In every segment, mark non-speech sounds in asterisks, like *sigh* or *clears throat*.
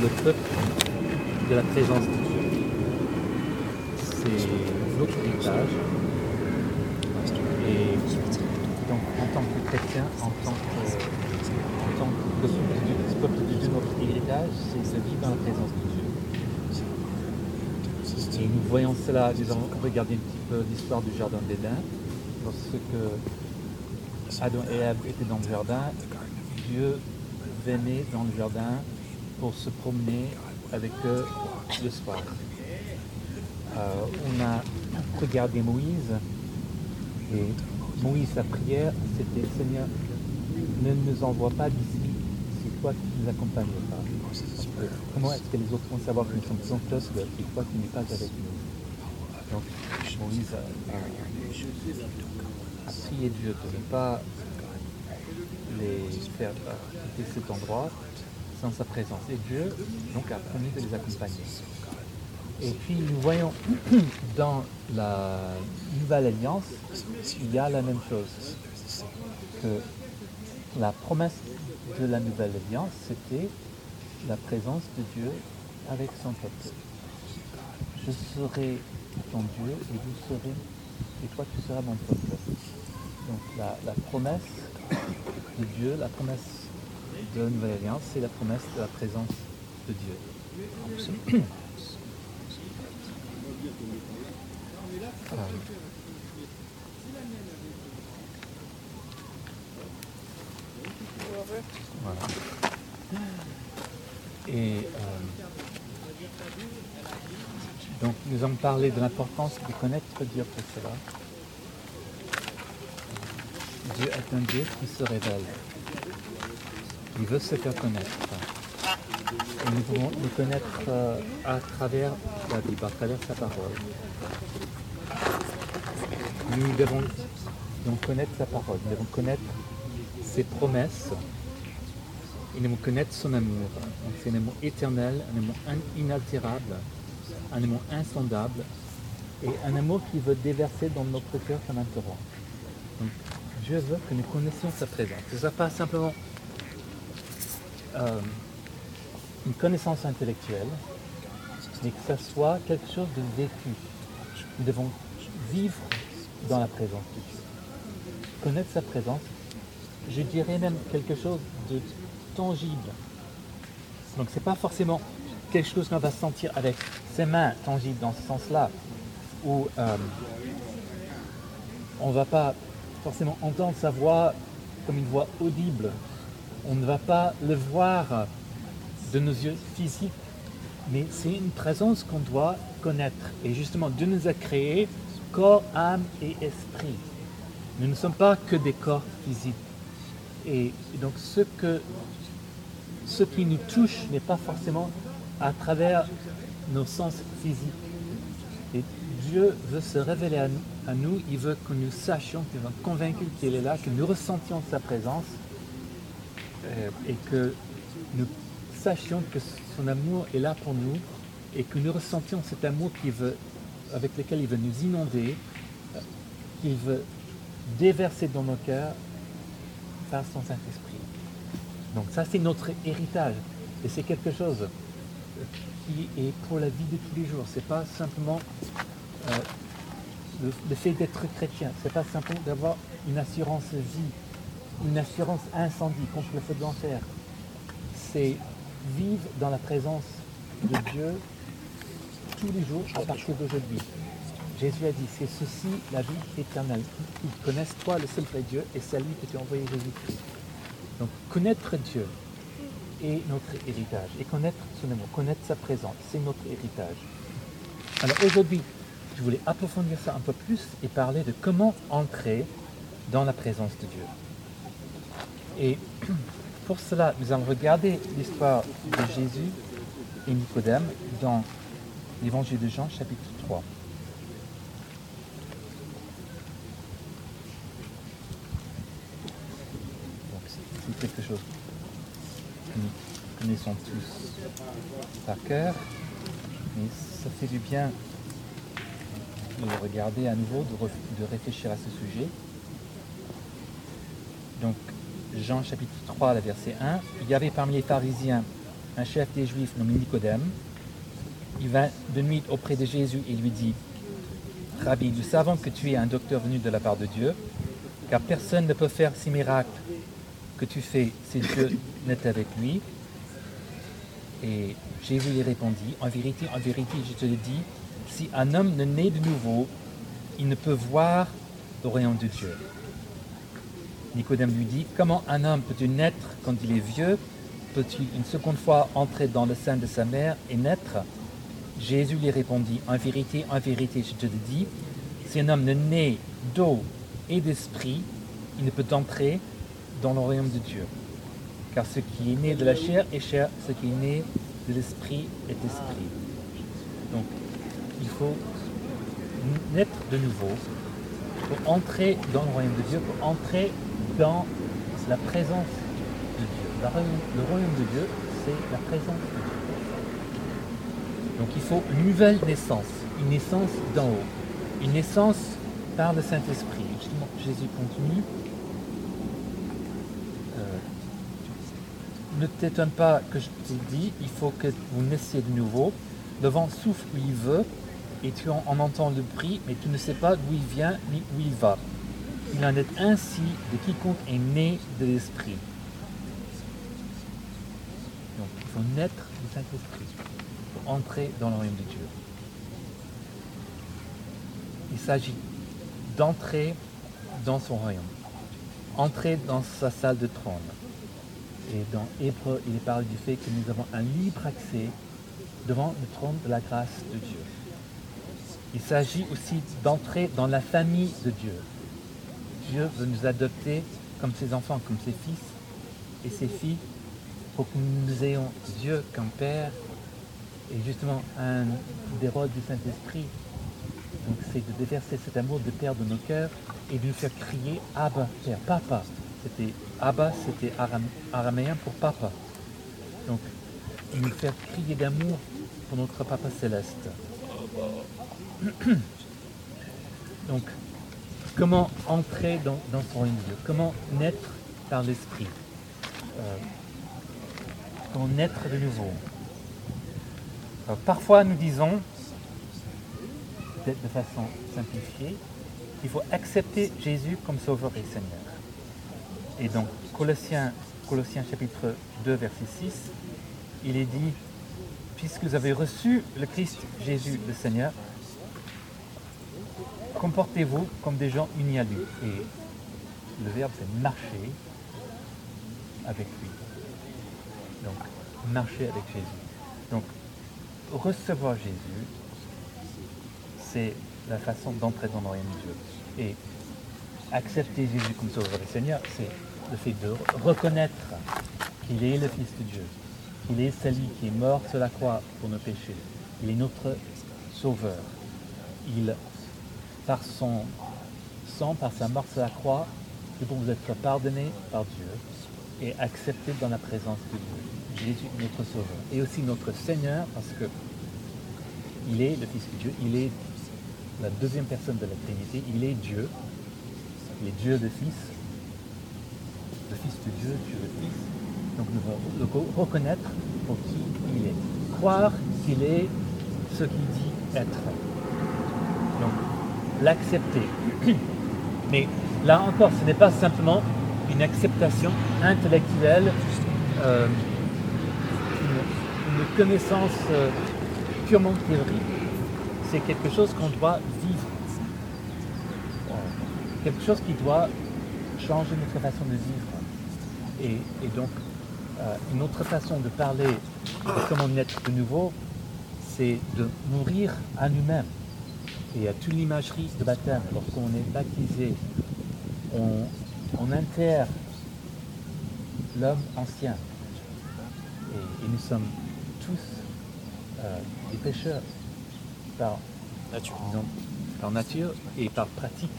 le peuple de la présence de Dieu. C'est notre héritage. Et donc, en tant que chrétien, en tant que, en tant que peuple de Dieu, peuple de Dieu, notre héritage, c'est de vivre dans la présence de Dieu. Et nous voyons cela, nous avons regardé un petit peu l'histoire du jardin d'Éden. Lorsque Adam et Ève étaient dans le jardin, Dieu venait dans le jardin pour se promener avec eux le soir. Euh, on a regardé Moïse et Moïse, sa prière, c'était Seigneur, ne nous envoie pas d'ici si toi qui nous accompagnes pas. Euh, Comment est-ce que les autres vont savoir que nous sommes sans close si toi qui n'es pas avec nous? Donc Moïse a prié Dieu de ne pas les faire euh, quitter cet endroit sans sa présence. Et Dieu donc a promis de les accompagner. Et puis nous voyons *coughs* dans la nouvelle alliance, il y a la même chose. Que la promesse de la nouvelle alliance, c'était la présence de Dieu avec son peuple. Je serai ton Dieu et vous serez, et toi tu seras mon peuple. Donc la, la promesse de Dieu, la promesse de la nouvelle alliance, c'est la promesse de la présence de Dieu. Voilà. Et euh, donc nous avons parlé de l'importance de connaître Dieu pour cela. Dieu est un Dieu qui se révèle. Il veut se faire connaître. Et nous pouvons le connaître euh, à travers la Bible, à travers sa parole. Nous devons connaître sa parole, nous devons connaître ses promesses et nous devons connaître son amour. C'est un amour éternel, un amour in- inaltérable, un amour insondable et un amour qui veut déverser dans notre cœur comme un torrent. Donc Dieu veut que nous connaissions sa présence. Ce ne pas simplement euh, une connaissance intellectuelle, mais que ce soit quelque chose de vécu. Nous devons vivre dans la présence. Connaître sa présence, je dirais même quelque chose de tangible. Donc c'est pas forcément quelque chose qu'on va sentir avec ses mains tangibles dans ce sens-là, où euh, on ne va pas forcément entendre sa voix comme une voix audible. On ne va pas le voir de nos yeux physiques, mais c'est une présence qu'on doit connaître. Et justement, Dieu nous a créés corps, âme et esprit. Nous ne sommes pas que des corps physiques. Et donc ce, qui nous touche n'est pas forcément à travers nos sens physiques. Et Dieu veut se révéler à nous, il veut que nous sachions, que nous soyons convaincus qu'il est là, que nous ressentions sa présence et que nous sachions que son amour est là pour nous et que nous ressentions cet amour veut, avec lequel il veut nous inonder, euh, qu'il veut déverser dans nos cœurs par son Saint-Esprit. Donc ça, c'est notre héritage. Et c'est quelque chose qui est pour la vie de tous les jours. C'est pas simplement euh, d'être chrétien. C'est pas simplement d'avoir une assurance vie, une assurance incendie contre le feu de l'enfer. C'est vivre dans la présence de Dieu tous les jours à partir d'aujourd'hui. Jésus a dit, c'est ceci la vie éternelle. Ils connaissent toi, le seul vrai Dieu, et c'est à lui que tu as envoyé Jésus-Christ. Donc connaître Dieu est notre héritage. Et connaître son amour, connaître sa présence, c'est notre héritage. Alors aujourd'hui, je voulais approfondir ça un peu plus et parler de comment entrer dans la présence de Dieu. Et *clears throat* pour cela, nous allons regarder l'histoire de Jésus et Nicodème dans l'évangile de Jean, chapitre 3. Donc, c'est quelque chose que nous connaissons tous par cœur, mais ça fait du bien de le regarder à nouveau, de, de réfléchir à ce sujet. Donc, Jean chapitre 3, le verset 1, il y avait parmi les pharisiens un chef des Juifs nommé Nicodème. Il va de nuit auprès de Jésus et lui dit, Rabbi, nous savons que tu es un docteur venu de la part de Dieu, car personne ne peut faire ces miracles que tu fais si Dieu n'est avec lui. Et Jésus lui répondit, en vérité, en vérité, je te le dis, si un homme ne naît de nouveau, il ne peut voir le royaume de Dieu. Nicodème lui dit, comment un homme peut-il naître quand il est vieux? Peut-il une seconde fois entrer dans le sein de sa mère et naître? Jésus lui répondit, en vérité, en vérité, je te le dis, si un homme ne naît d'eau et d'esprit, il ne peut entrer dans le royaume de Dieu. Car ce qui est né de la chair est chair, ce qui est né de l'esprit est esprit. Donc, il faut naître de nouveau pour entrer dans le royaume de Dieu, pour entrer dans la présence de Dieu. Le royaume de Dieu, c'est la présence de Dieu. Donc il faut une nouvelle naissance, une naissance d'en haut, une naissance par le Saint-Esprit. Jésus continue. Euh, ne t'étonne pas que je te dis, il faut que vous naissiez de nouveau. Le vent souffle où il veut, et tu en, entends le prix, mais tu ne sais pas d'où il vient ni où il va. Il en est ainsi de quiconque est né de l'Esprit. Donc il faut naître du Saint-Esprit pour entrer dans le royaume de Dieu. Il s'agit d'entrer dans son royaume, entrer dans sa salle de trône. Et dans Hébreu, il est parlé du fait que nous avons un libre accès devant le trône de la grâce de Dieu. Il s'agit aussi d'entrer dans la famille de Dieu. Dieu veut nous adopter comme ses enfants, comme ses fils et ses filles, pour que nous ayons Dieu comme Père et justement un des rôles du Saint-Esprit. Donc c'est de déverser cet amour de Père de nos cœurs et de nous faire crier Abba, Père, Papa. C'était Abba, c'était araméen pour Papa. Donc nous faire crier d'amour pour notre Papa céleste. *clears throat* Donc, comment entrer dans, son royaume Comment naître par l'Esprit? Euh, Comment naître de nouveau? Parfois, nous disons, peut-être de façon simplifiée, qu'il faut accepter Jésus comme Sauveur et Seigneur. Et donc, Colossiens, Colossiens chapitre 2, verset 6, il est dit, puisque vous avez reçu le Christ Jésus le Seigneur, comportez-vous comme des gens unis à lui. Et le verbe, c'est marcher avec lui. Donc, marcher avec Jésus. Donc, recevoir Jésus, c'est la façon d'entrer dans le royaume de Dieu. Et accepter Jésus comme sauveur et Seigneur, c'est le fait de reconnaître qu'il est le Fils de Dieu, qu'il est celui qui est mort sur la croix pour nos péchés. Il est notre sauveur. Il par son sang, par sa mort sur la croix, pour vous être pardonné par Dieu et accepté dans la présence de Dieu. Jésus, notre Sauveur, et aussi notre Seigneur, parce que il est le Fils de Dieu, il est la deuxième personne de la Trinité, il est Dieu, il est Dieu le Fils, le Fils de Dieu, Dieu le Fils. Donc nous devons le reconnaître pour qui il est, croire qu'il est ce qu'il dit être. L'accepter. *clears throat* Mais là encore, ce n'est pas simplement une acceptation intellectuelle, euh, une, connaissance euh, purement théorique. C'est quelque chose qu'on doit vivre. Quelque chose qui doit changer notre façon de vivre. Et, donc, euh, une autre façon de parler de comment naître de nouveau, c'est de mourir à nous-mêmes et à toute l'imagerie de baptême, lorsqu'on est baptisé, on, on enterre l'homme ancien. Et, nous sommes tous euh, des pécheurs par nature. par nature et par pratique.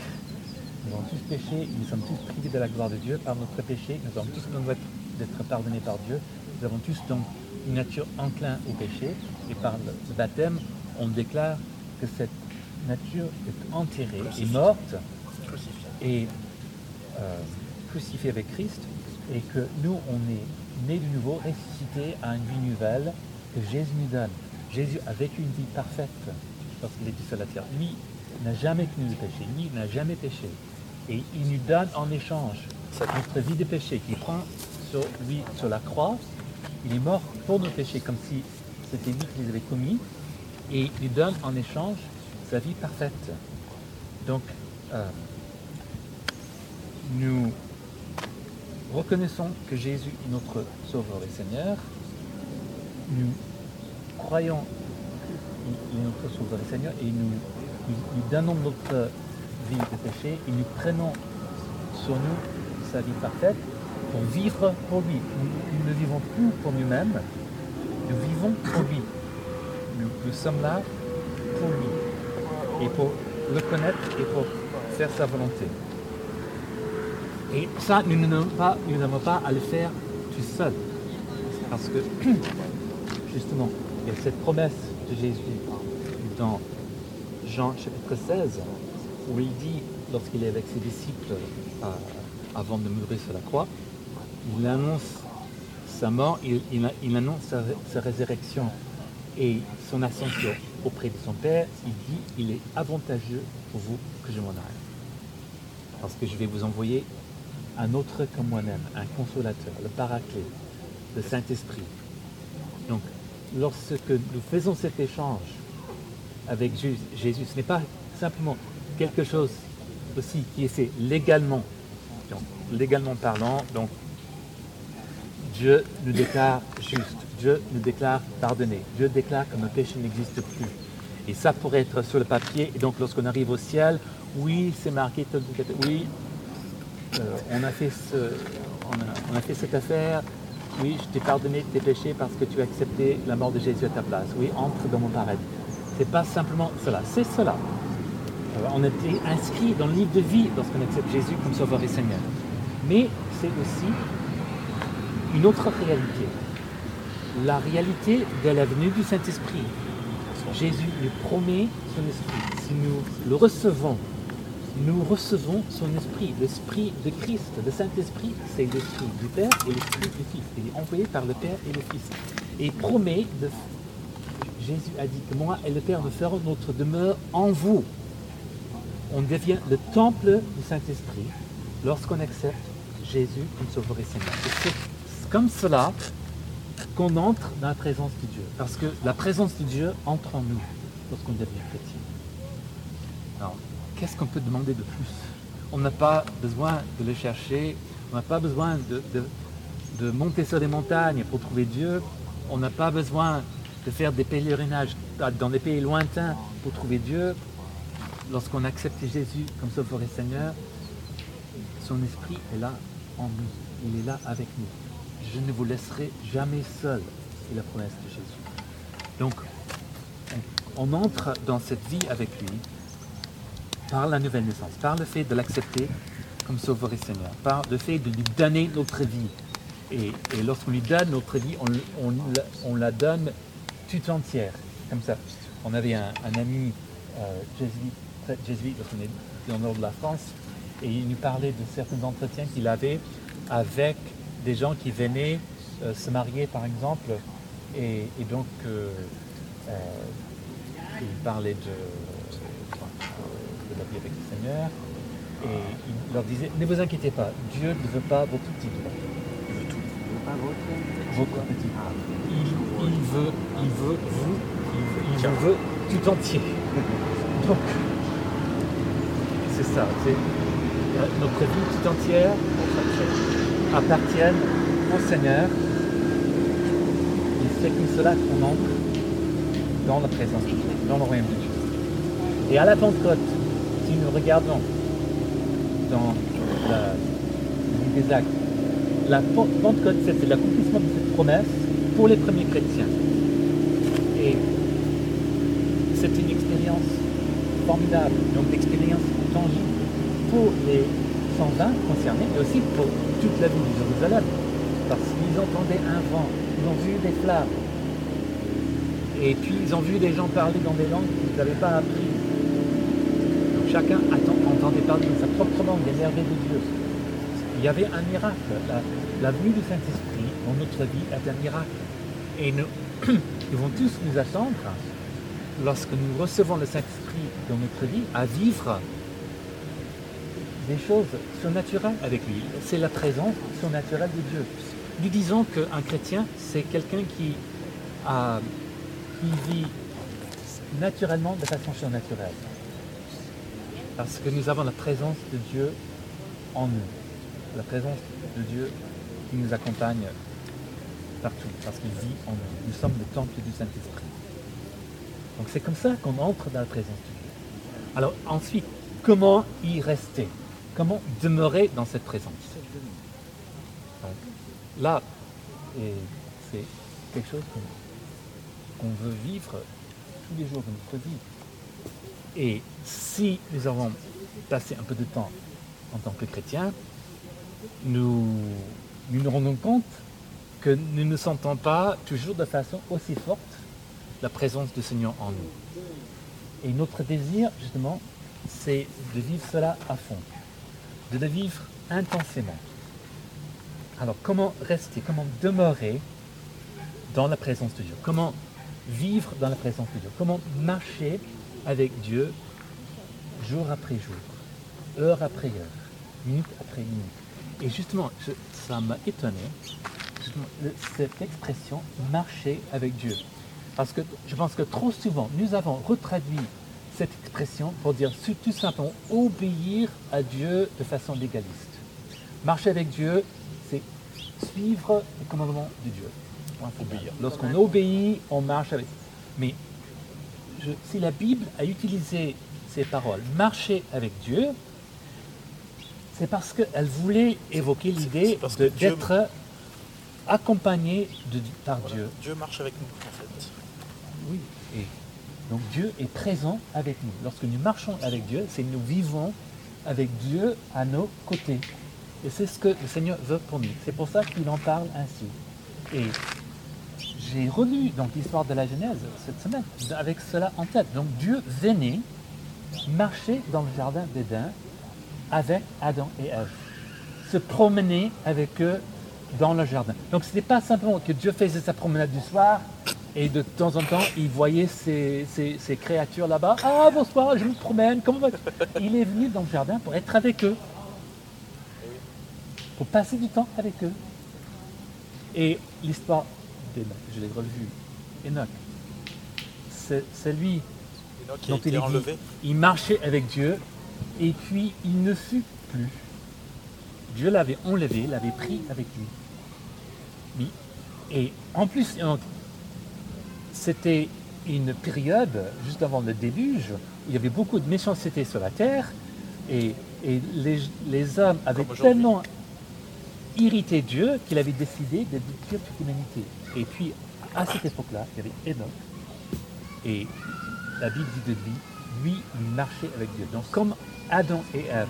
Nous avons tous péché, nous sommes tous privés de la gloire de Dieu par notre péché, nous avons tous besoin d'être pardonnés par Dieu, nous avons tous donc une nature enclin au péché, et par le baptême, on déclare que cette nature est enterrée, et morte, et euh, crucifiée avec Christ, et que nous, on est nés de nouveau, ressuscités à une vie nouvelle que Jésus nous donne. Jésus a vécu une vie parfaite lorsqu'il était sur la terre. Lui n'a jamais connu le péché, lui n'a jamais péché. Et il nous donne en échange notre vie de péché qu'il prend sur lui sur la croix. Il est mort pour nos péchés comme si c'était lui qui les avait commis. Et il nous donne en échange vie parfaite. Donc, euh, nous reconnaissons que Jésus est notre Sauveur et Seigneur. Nous croyons qu'il est notre Sauveur et Seigneur et nous, nous, donnons notre vie de péché et nous prenons sur nous sa vie parfaite pour vivre pour lui. Nous, ne vivons plus pour nous-mêmes, nous vivons pour lui. nous sommes là pour lui et pour le connaître et pour faire sa volonté. Et ça, nous n'avons pas, pas à le faire tout seul. Parce que, *clears throat* justement, il y a cette promesse de Jésus dans Jean chapitre 16, où il dit, lorsqu'il est avec ses disciples euh, avant de mourir sur la croix, il annonce sa mort, il, annonce sa, résurrection et son ascension auprès de son Père. Il dit, il est avantageux pour vous que je m'en aille. Parce que je vais vous envoyer un autre comme moi-même, un consolateur, le paraclet, le Saint-Esprit. Donc, lorsque nous faisons cet échange avec Jésus, ce n'est pas simplement quelque chose aussi qui est légalement, légalement parlant, donc Dieu nous déclare juste, Dieu nous déclare pardonné, Dieu déclare que nos péché n'existe plus. Et ça pourrait être sur le papier, et donc lorsqu'on arrive au ciel, oui, c'est marqué, oui, on, a fait cette affaire, oui, je t'ai pardonné tes péchés parce que tu as accepté la mort de Jésus à ta place. Oui, entre dans mon paradis. C'est pas simplement cela, c'est cela. Euh, on a été inscrit dans le livre de vie lorsqu'on accepte Jésus comme Sauveur et Seigneur. Mais c'est aussi une autre réalité. La réalité de la venue du Saint-Esprit. Jésus nous promet son esprit. Si nous le recevons nous recevons son esprit, l'esprit de Christ. Le Saint-Esprit, c'est l'esprit du Père et l'esprit du Fils. Il est envoyé par le Père et le Fils. Et promet, de... Jésus a dit que moi et le Père nous ferons notre demeure en vous. On devient le temple du Saint-Esprit lorsqu'on accepte Jésus comme Sauveur et Seigneur. C'est comme cela qu'on entre dans la présence de Dieu. Parce que la présence de Dieu entre en nous lorsqu'on devient chrétien. Alors, qu'est-ce qu'on peut demander de plus? On n'a pas besoin de le chercher, on n'a pas besoin de, monter sur des montagnes pour trouver Dieu, on n'a pas besoin de faire des pèlerinages dans des pays lointains pour trouver Dieu. Lorsqu'on accepte Jésus comme Sauveur et Seigneur, son esprit est là en nous, il est là avec nous. Je ne vous laisserai jamais seul, c'est la promesse de Jésus. Donc, on entre dans cette vie avec lui, par la nouvelle naissance, par le fait de l'accepter comme Sauveur et Seigneur, par le fait de lui donner notre vie. Et, lorsqu'on lui donne notre vie, on, la donne tout entière, comme ça. On avait un, ami euh, jésuite, lorsqu'on est dans le nord de la France, et il nous parlait de certains entretiens qu'il avait avec des gens qui venaient euh, se marier, par exemple, et, donc euh, euh, il parlait de la vie avec le Seigneur. Et il leur disait, ne vous inquiétez pas, Dieu ne veut pas votre titre. Il veut tout. Il veut pas votre, petit. Il, il, veut, il veut vous, il, vous veut tout entier. *laughs* Donc, c'est ça. C'est, notre vie tout entière appartienne au Seigneur. Et c'est comme cela qu'on entre dans la présence dans le royaume de Dieu. Et à la Pentecôte, si nous regardons dans vie des actes, la Pentecôte, c'est l'accomplissement de cette promesse pour les premiers chrétiens. Et c'est une expérience formidable, donc l'expérience tangible pour les 120 concernés, mais aussi pour toute la ville de Jérusalem. Parce qu'ils entendaient un vent, ils ont vu des flammes, et puis ils ont vu des gens parler dans des langues qu'ils n'avaient pas appris chacun entendait parler de sa propre langue des merveilles de Dieu. Il y avait un miracle. La, venue du Saint-Esprit dans notre vie est un miracle. Et nous, *clears throat* nous devons tous nous attendre, lorsque nous recevons le Saint-Esprit dans notre vie, à vivre des choses surnaturelles avec lui. C'est la présence surnaturelle de Dieu. Nous disons qu'un chrétien, c'est quelqu'un qui, a, qui vit naturellement de façon surnaturelle. Parce que nous avons la présence de Dieu en nous. La présence de Dieu qui nous accompagne partout, parce qu'il vit en nous. Nous sommes le temple du Saint-Esprit. Donc c'est comme ça qu'on entre dans la présence de Dieu. Alors ensuite, comment y rester? Comment demeurer dans cette présence Là, c'est quelque chose qu'on veut vivre tous les jours de notre vie. Et si nous avons passé un peu de temps en tant que chrétiens, nous nous rendons compte que nous ne sentons pas toujours de façon aussi forte la présence du Seigneur en nous. Et notre désir, justement, c'est de vivre cela à fond, de le vivre intensément. Alors, comment rester, comment demeurer dans la présence de Dieu? Comment vivre dans la présence de Dieu? Comment marcher avec Dieu jour après jour, heure après heure, minute après minute? Et justement, ça m'a étonné, cette expression marcher avec Dieu. Parce que je pense que trop souvent, nous avons retraduit cette expression pour dire tout simplement obéir à Dieu de façon légaliste. Marcher avec Dieu, c'est suivre les commandements de Dieu. Obéir. Lorsqu'on obéit, on marche avec. Mais je- si la Bible a utilisé ces paroles, marcher avec Dieu, c'est parce qu'elle voulait évoquer l'idée Dieu- d'être accompagné de- par Voilà. Dieu. Dieu marche avec nous, en fait. Oui. Et donc Dieu est présent avec nous. Lorsque nous marchons avec Dieu, c'est nous vivons avec Dieu à nos côtés. Et c'est ce que le Seigneur veut pour nous. C'est pour ça qu'il en parle ainsi. Et j'ai relu donc l'histoire de la Genèse cette semaine avec cela en tête. Donc Dieu venait marcher dans le jardin d'Éden avec Adam et Ève, se promener avec eux dans le jardin. Donc ce n'était pas simplement que Dieu faisait sa promenade du soir et de temps en temps il voyait ces, ces- ces créatures là-bas. Ah bonsoir, je me promène, comment va Il est venu dans le jardin pour être avec eux, pour passer du temps avec eux. Et l'histoire d'Enoch, je l'ai revu, Enoch, c'est c'est lui Enoch qui a dont été il est dit, enlevé. il marchait avec Dieu et puis il ne fut plus. Dieu l'avait enlevé, l'avait pris avec lui. Oui. Et en plus, c'était une période, juste avant le déluge, où il y avait beaucoup de méchanceté sur la terre et, et les, les hommes avaient tellement irrité Dieu qu'il avait décidé de détruire toute l'humanité. Et puis, à cette époque-là, il y avait Enoch. Et la Bible dit de lui, lui, il marchait avec Dieu. Donc, comme Adam et Ève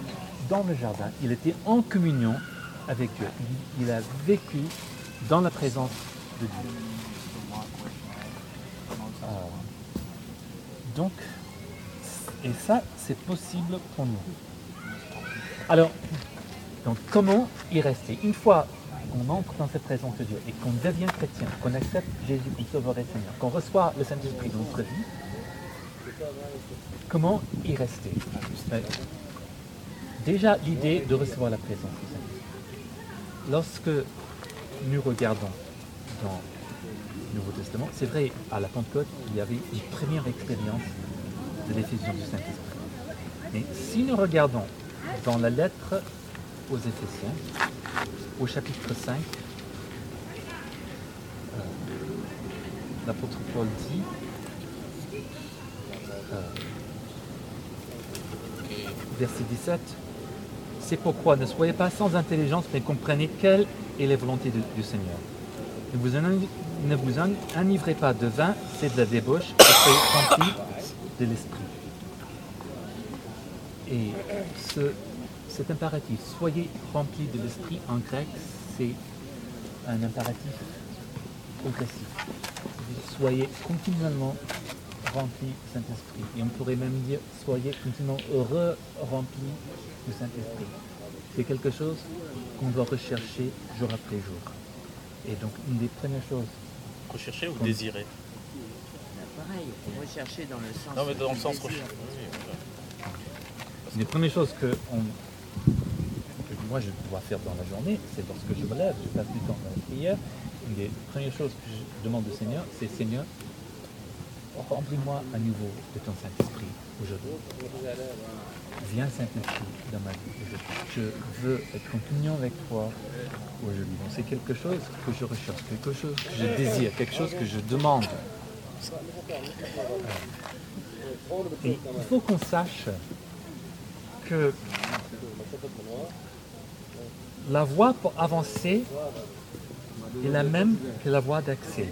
dans le jardin, il était en communion avec Dieu. Il, il a vécu dans la présence de Dieu. Euh, donc, et ça, c'est possible pour nous. Alors, donc comment y rester Une fois qu'on entre dans cette présence de Dieu et qu'on devient chrétien, qu'on accepte Jésus comme sauveur et Seigneur, qu'on reçoit le Saint-Esprit dans notre vie, comment y rester Euh, Déjà, l'idée de recevoir la présence du Saint-Esprit. Lorsque nous regardons dans Nouveau Testament, c'est vrai, à la Pentecôte, il y avait une première expérience de l'effusion du Saint-Esprit. Mais si nous regardons dans la lettre aux Éphésiens, au chapitre 5, euh, l'apôtre Paul dit, euh, verset 17, c'est pourquoi ne soyez pas sans intelligence, mais comprenez quelle est la volonté du Seigneur. Ne vous, enivrez pas de vin, c'est de la débauche, remplis de l'esprit. Et ce, cet impératif, soyez remplis de l'esprit, en grec, c'est un impératif progressif. Soyez continuellement remplis du Saint-Esprit. Et on pourrait même dire, soyez continuellement re-remplis du Saint-Esprit. C'est quelque chose qu'on doit rechercher jour après jour. Et donc, une des premières choses, Rechercher ou désirer Bah, Pareil, rechercher dans le sens. Non, mais dans le sens rechercher. Une des premières choses que, on- que moi je dois faire dans la journée, c'est lorsque je me lève, je passe du temps dans la prière. Une des premières choses que je demande au Seigneur, c'est Seigneur, remplis-moi à nouveau de ton Saint-Esprit aujourd'hui. Viens Saint-Esprit dans ma vie aujourd'hui. Je veux être en communion avec toi aujourd'hui. C'est quelque chose que je recherche, quelque chose que je désire, quelque chose que je demande. Et il faut qu'on sache que la voie pour avancer est la même que la voie d'accès.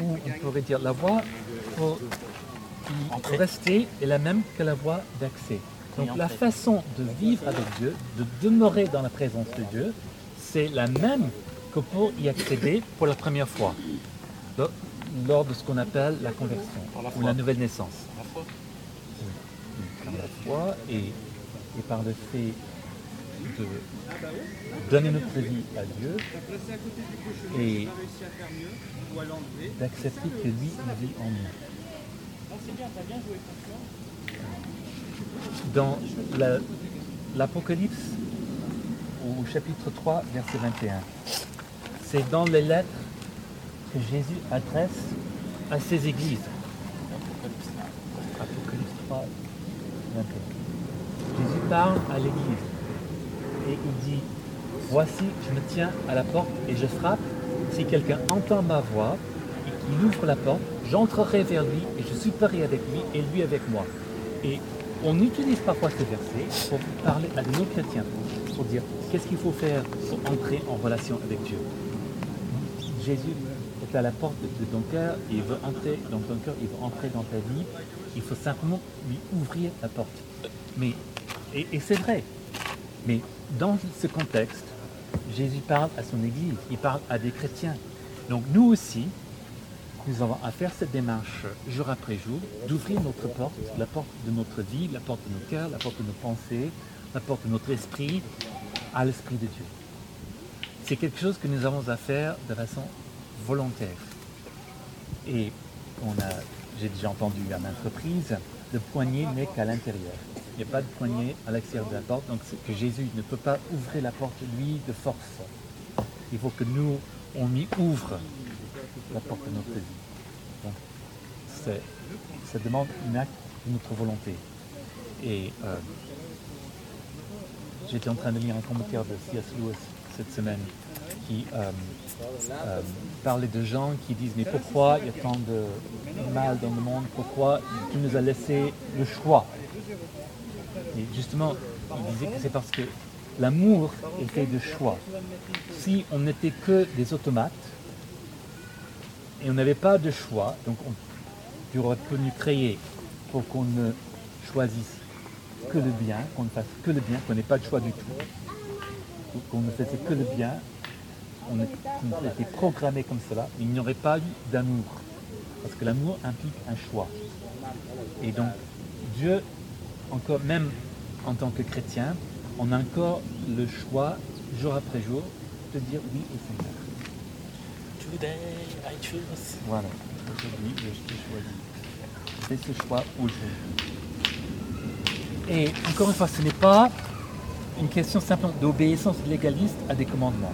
Ou on pourrait dire la voie pour rester est la même que la voie d'accès. Donc la façon de vivre avec Dieu, de demeurer dans la présence de Dieu, c'est la même que pour y accéder pour la première fois, lors- de ce qu'on appelle la conversion ou la nouvelle naissance. Par la foi et, et par le fait de donner notre vie à Dieu et d'accepter que lui vit en nous. Dans la- l'Apocalypse, au chapitre 3, verset 21, c'est dans les lettres que Jésus adresse à ses églises. Apocalypse 3, 21. Jésus parle à l'église il dit Voici, je me tiens à la porte et je frappe. Si quelqu'un entend ma voix et qu'il ouvre la porte, j'entrerai vers lui et je souperai avec lui et lui avec moi. Et on utilise parfois ces versets pour parler à de non-chrétiens, pour dire qu'est-ce qu'il faut faire pour entrer en relation avec Dieu? Jésus est à la porte de ton cœur, il veut entrer dans ton cœur, il veut entrer dans ta vie. Il faut simplement lui ouvrir la porte. Mais, et c'est vrai, mais dans ce contexte, Jésus parle à son Église, il parle à des chrétiens. Donc nous aussi, nous avons à faire cette démarche jour après jour, d'ouvrir notre porte, la porte de notre vie, la porte de nos cœurs, la porte de nos pensées, la porte de notre esprit, à l'Esprit de Dieu. C'est quelque chose que nous avons à faire de façon volontaire. Et on a, j'ai déjà entendu à maintes reprises, le poignet n'est qu'à l'intérieur. Il n'y a pas de poignet à l'extérieur de la porte, donc c'est que Jésus ne peut pas ouvrir la porte lui de force. Il faut que nous, on y ouvre la porte de notre vie. Donc, ça demande un acte de notre volonté. Et euh, j'étais en train de lire un commentaire de C.S. Lewis cette semaine qui euh, euh, parlait de gens qui disent mais pourquoi il y a tant de mal dans le monde? Pourquoi tu nous as laissé le choix? Et justement, il disait que c'est parce que l'amour est fait de choix. Si on n'était que des automates et on n'avait pas de choix, donc on, tu aurais pu nous créer pour qu'on ne choisisse que le bien, qu'on ne fasse que le bien, qu'on n'ait pas de choix du tout, ou qu'on ne faisait que le bien, on était programmé comme cela, il n'y aurait pas eu d'amour. Parce que l'amour implique un choix. Et donc, Dieu, encore même en tant que chrétien, on a encore le choix, jour après jour, de dire oui au Seigneur. Today I choose. Voilà, aujourd'hui, je te choisis. Fais ce choix aujourd'hui. Et encore une fois, ce n'est pas une question simplement d'obéissance légaliste à des commandements.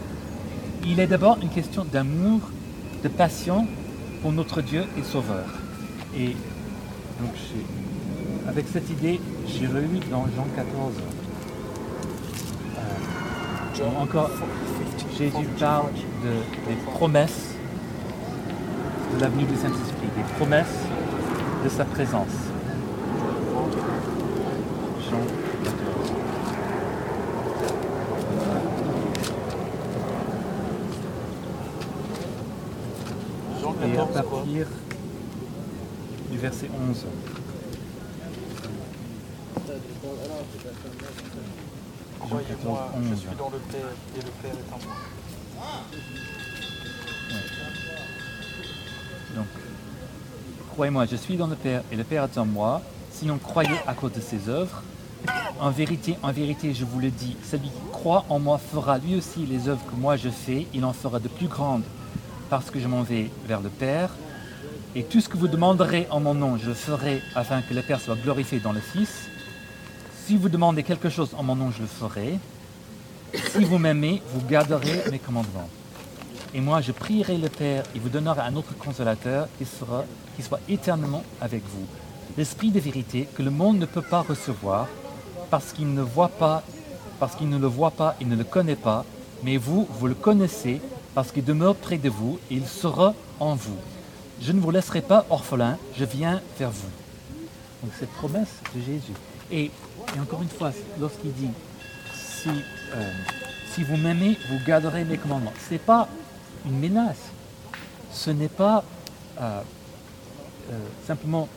Il est d'abord une question d'amour, de passion pour notre Dieu et Sauveur. Et donc, avec cette idée, j'ai relu dans Jean 14. euh, encore, 50, Jésus 40, parle de, des promesses de l'avenue du Saint-Esprit, des promesses de sa présence. Jean 14. Jean Et à 14, quoi. partir du verset 11. Croyez-moi, 14, je 11. suis dans le Père et le Père est en moi. Donc, croyez-moi, je suis dans le Père et le Père est en moi. Sinon, croyez à cause de ses œuvres. En vérité, en vérité, je vous le dis, celui qui croit en moi fera lui aussi les œuvres que moi je fais, il en fera de plus grandes, parce que je m'en vais vers le Père. Et tout ce que vous demanderez en mon nom, je le ferai afin que le Père soit glorifié dans le Fils. Si vous demandez quelque chose en mon nom, je le ferai. Si vous m'aimez, vous garderez mes commandements. Et moi, je prierai le Père, il vous donnera un autre consolateur qui, sera, qui soit éternellement avec vous. L'Esprit de vérité que le monde ne peut pas recevoir parce qu'il ne voit pas, parce qu'il ne le voit pas et ne le connaît pas, mais vous, vous le connaissez parce qu'il demeure près de vous et il sera en vous. Je ne vous laisserai pas orphelin, je viens vers vous. Donc cette promesse de Jésus. Et, encore une fois, lorsqu'il dit, si, euh, si vous m'aimez, vous garderez mes commandements. Ce n'est pas une menace. Ce n'est pas euh, euh, simplement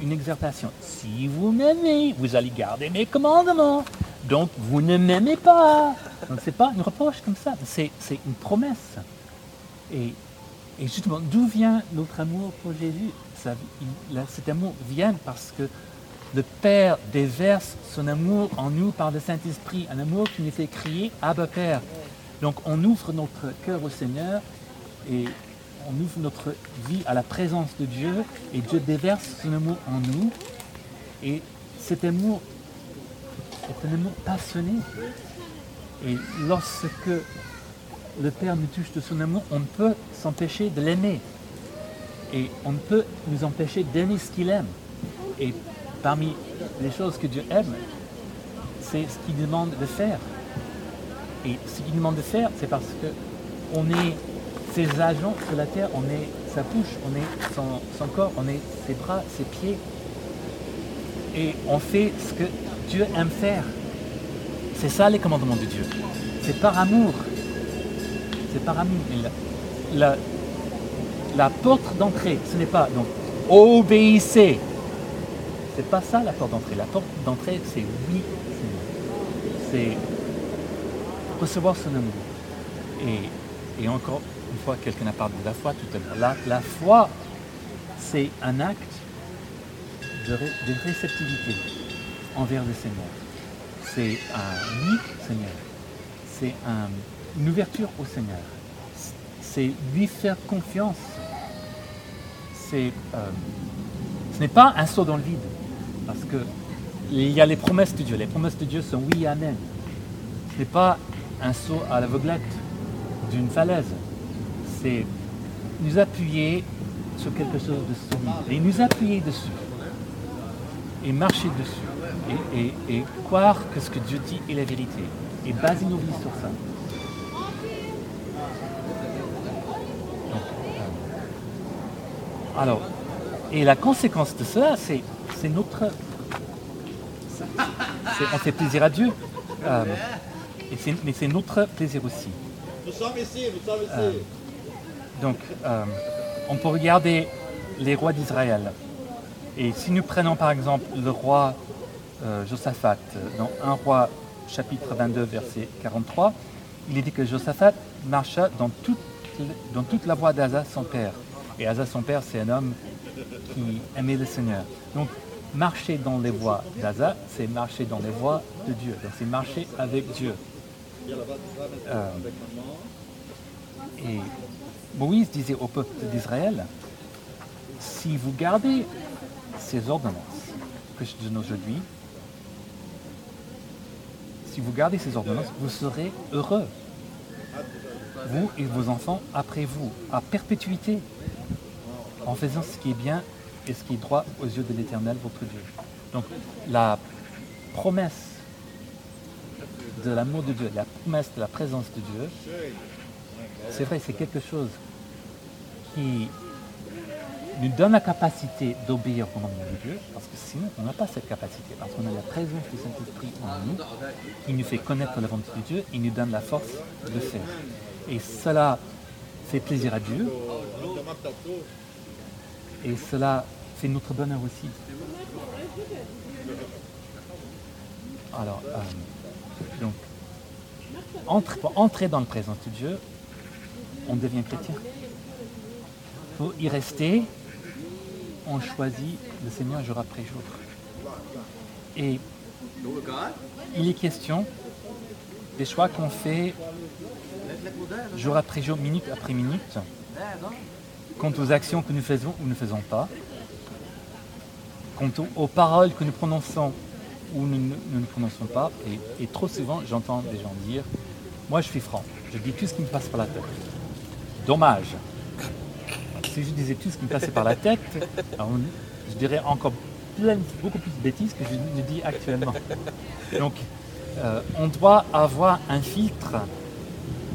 une exhortation. Si vous m'aimez, vous allez garder mes commandements. Donc vous ne m'aimez pas. Donc c'est pas une reproche comme ça. C'est, une promesse. Et, justement, d'où vient notre amour pour Jésus? Cet amour vient parce que le Père déverse son amour en nous par le Saint-Esprit, un amour qui nous fait crier Abba Père. Donc on ouvre notre cœur au Seigneur et on ouvre notre vie à la présence de Dieu et Dieu déverse son amour en nous. Et cet amour est un amour passionné. Et lorsque le Père nous touche de son amour, on ne peut s'empêcher de l'aimer. Et on ne peut nous empêcher d'aimer ce qu'il aime. Parmi les choses que Dieu aime, c'est ce qu'il demande de faire. Et ce qu'il demande de faire, c'est parce que on est ses agents sur la terre, on est sa bouche, on est son, corps, on est ses bras, ses pieds. Et on fait ce que Dieu aime faire. C'est ça les commandements de Dieu. C'est par amour. C'est par amour. La- la porte d'entrée, ce n'est pas donc obéissez. C'est pas ça la porte d'entrée. La porte d'entrée, c'est oui. C'est recevoir son amour. Et, et encore une fois, quelqu'un a parlé de la foi tout à l'heure. La, la foi, c'est un acte de, de réceptivité envers le Seigneur. C'est un oui, Seigneur. C'est un- une ouverture au Seigneur. C'est lui faire confiance. Euh, ce n'est pas un saut dans le vide. Parce que il y a les promesses de Dieu. Les promesses de Dieu sont oui amen. Ce n'est pas un saut à l'aveuglette d'une falaise. C'est nous appuyer sur quelque chose de solide. Et nous appuyer dessus. Et marcher dessus. Et, et- croire que ce que Dieu dit est la vérité. Et baser nos vies sur ça. Euh, alors, et la conséquence de cela, c'est c'est notre. on fait plaisir à Dieu. Euh, et mais c'est notre plaisir aussi. Nous sommes ici, nous sommes ici. Euh, Donc, euh, on peut regarder les rois d'Israël. Et si nous prenons par exemple le roi Josaphat, dans 1 roi chapitre 22, verset 43, il est dit que Josaphat marcha dans toute, dans toute la voie d'Asa, son père. Et Asa, son père, c'est un homme qui aimait le Seigneur. Donc, marcher dans les voies d'Asa, c'est marcher dans les voies de Dieu. Donc, c'est marcher avec Dieu. Euh, et Moïse disait au peuple d'Israël, si vous gardez ces ordonnances que je donne aujourd'hui, si vous gardez ces ordonnances, vous serez heureux. Vous et vos enfants après vous, à perpétuité, en faisant ce qui est bien et ce qui est droit aux yeux de l'Éternel, votre Dieu. Donc la promesse de l'amour de Dieu, la promesse de la présence de Dieu, c'est vrai, c'est quelque chose qui nous donne la capacité d'obéir au commandement de Dieu, parce que sinon on n'a pas cette capacité, parce qu'on a la présence du Saint-Esprit en nous, qui nous fait connaître la volonté de Dieu et nous donne la force de faire. Et cela fait plaisir à Dieu, et cela fait notre bonheur aussi. Alors, euh, donc, entre- pour entrer dans la présence de Dieu, on devient chrétien. Pour y rester, on choisit le Seigneur jour après jour. Et il est question des choix qu'on fait jour après jour, minute après minute, quant aux actions que nous faisons ou ne faisons pas, quant aux, paroles que nous prononçons ou nous ne nous ne prononçons pas. Et, trop souvent, j'entends des gens dire Moi, je suis franc, je dis tout ce qui me passe par la tête. Dommage. Si je disais tout ce qui me passait par la tête, je dirais encore beaucoup plus de bêtises que je, je dis actuellement. Donc, euh, on doit avoir un filtre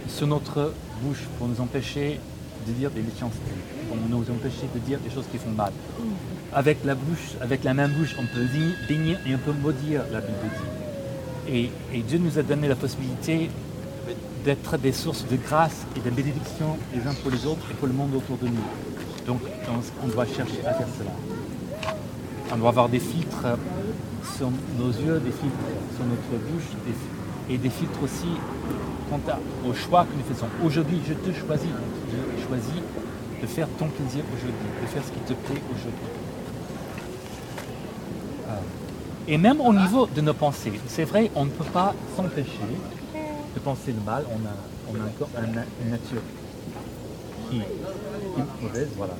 sur notre bouche pour nous empêcher de dire des méchancetés, pour nous empêcher de dire des choses qui font mal. Avec la bouche, avec la même bouche, on peut bénir et on peut maudire, la Bible dit. Et, et Dieu nous a donné la possibilité d'être des sources de grâce et de bénédiction les uns pour les autres et pour le monde autour de nous. Donc, on- on doit chercher à faire cela. On doit avoir des filtres sur nos yeux, des filtres sur notre bouche des et des filtres aussi quant au choix que nous faisons. Aujourd'hui, je te choisis. Je choisis de faire ton plaisir aujourd'hui, de faire ce qui te plaît aujourd'hui. Euh, Et même au niveau de nos pensées, c'est vrai, on ne peut pas s'empêcher de penser le mal. On a, encore une nature qui est mauvaise, voilà,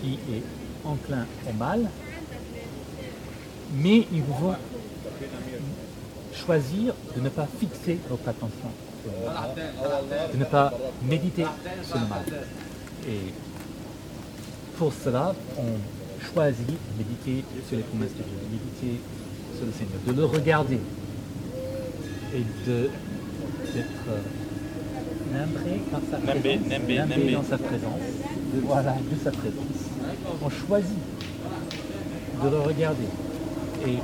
qui est enclin au mal. Mais nous pouvons choisir de ne pas fixer notre attention de ne pas méditer sur le mal. Et pour cela, on choisit de méditer sur les promesses de Dieu, de méditer sur le Seigneur, de le regarder et de d'être euh, nimbré par sa présence, nimbé. dans sa présence, de, voilà, de sa présence. On choisit de le regarder. Et.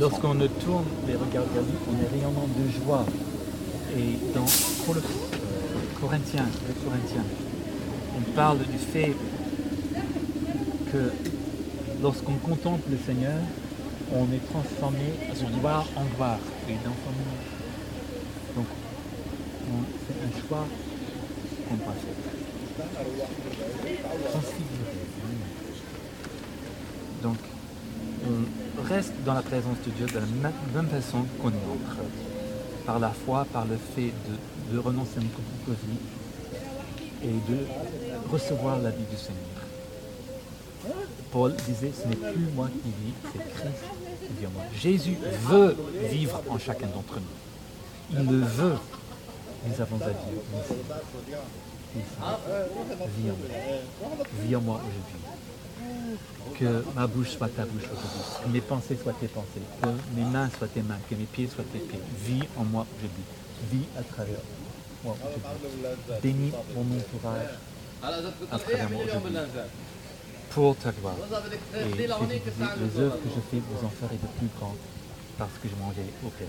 Lorsqu'on ne tourne les regards vers lui, on est rayonnant de joie. Et dans euh, Corinthiens, le Corinthien, on parle du fait que lorsqu'on contemple le Seigneur, on est transformé de gloire en gloire et. Donc, on- c'est un choix qu'on doit faire. Donc, on reste dans la présence de Dieu de la même, façon qu'on est entre par la foi, par le fait de, renoncer à notre vie et de recevoir la vie du Seigneur. Paul disait, ce n'est plus moi qui vis, c'est Christ qui vit en moi. Jésus veut vivre en chacun d'entre nous. Il le veut. Nous avons à oui, vis en moi. Vis en moi aujourd'hui que ma bouche soit ta bouche aujourd'hui, que mes pensées soient tes pensées, que mes mains soient tes mains, que mes pieds soient tes pieds. Vis en moi aujourd'hui, vis à travers moi. Bénis mon entourage à travers moi pour ta gloire. Les œuvres que je fais, vous en ferez de plus grandes, parce que je m'en vais au Père.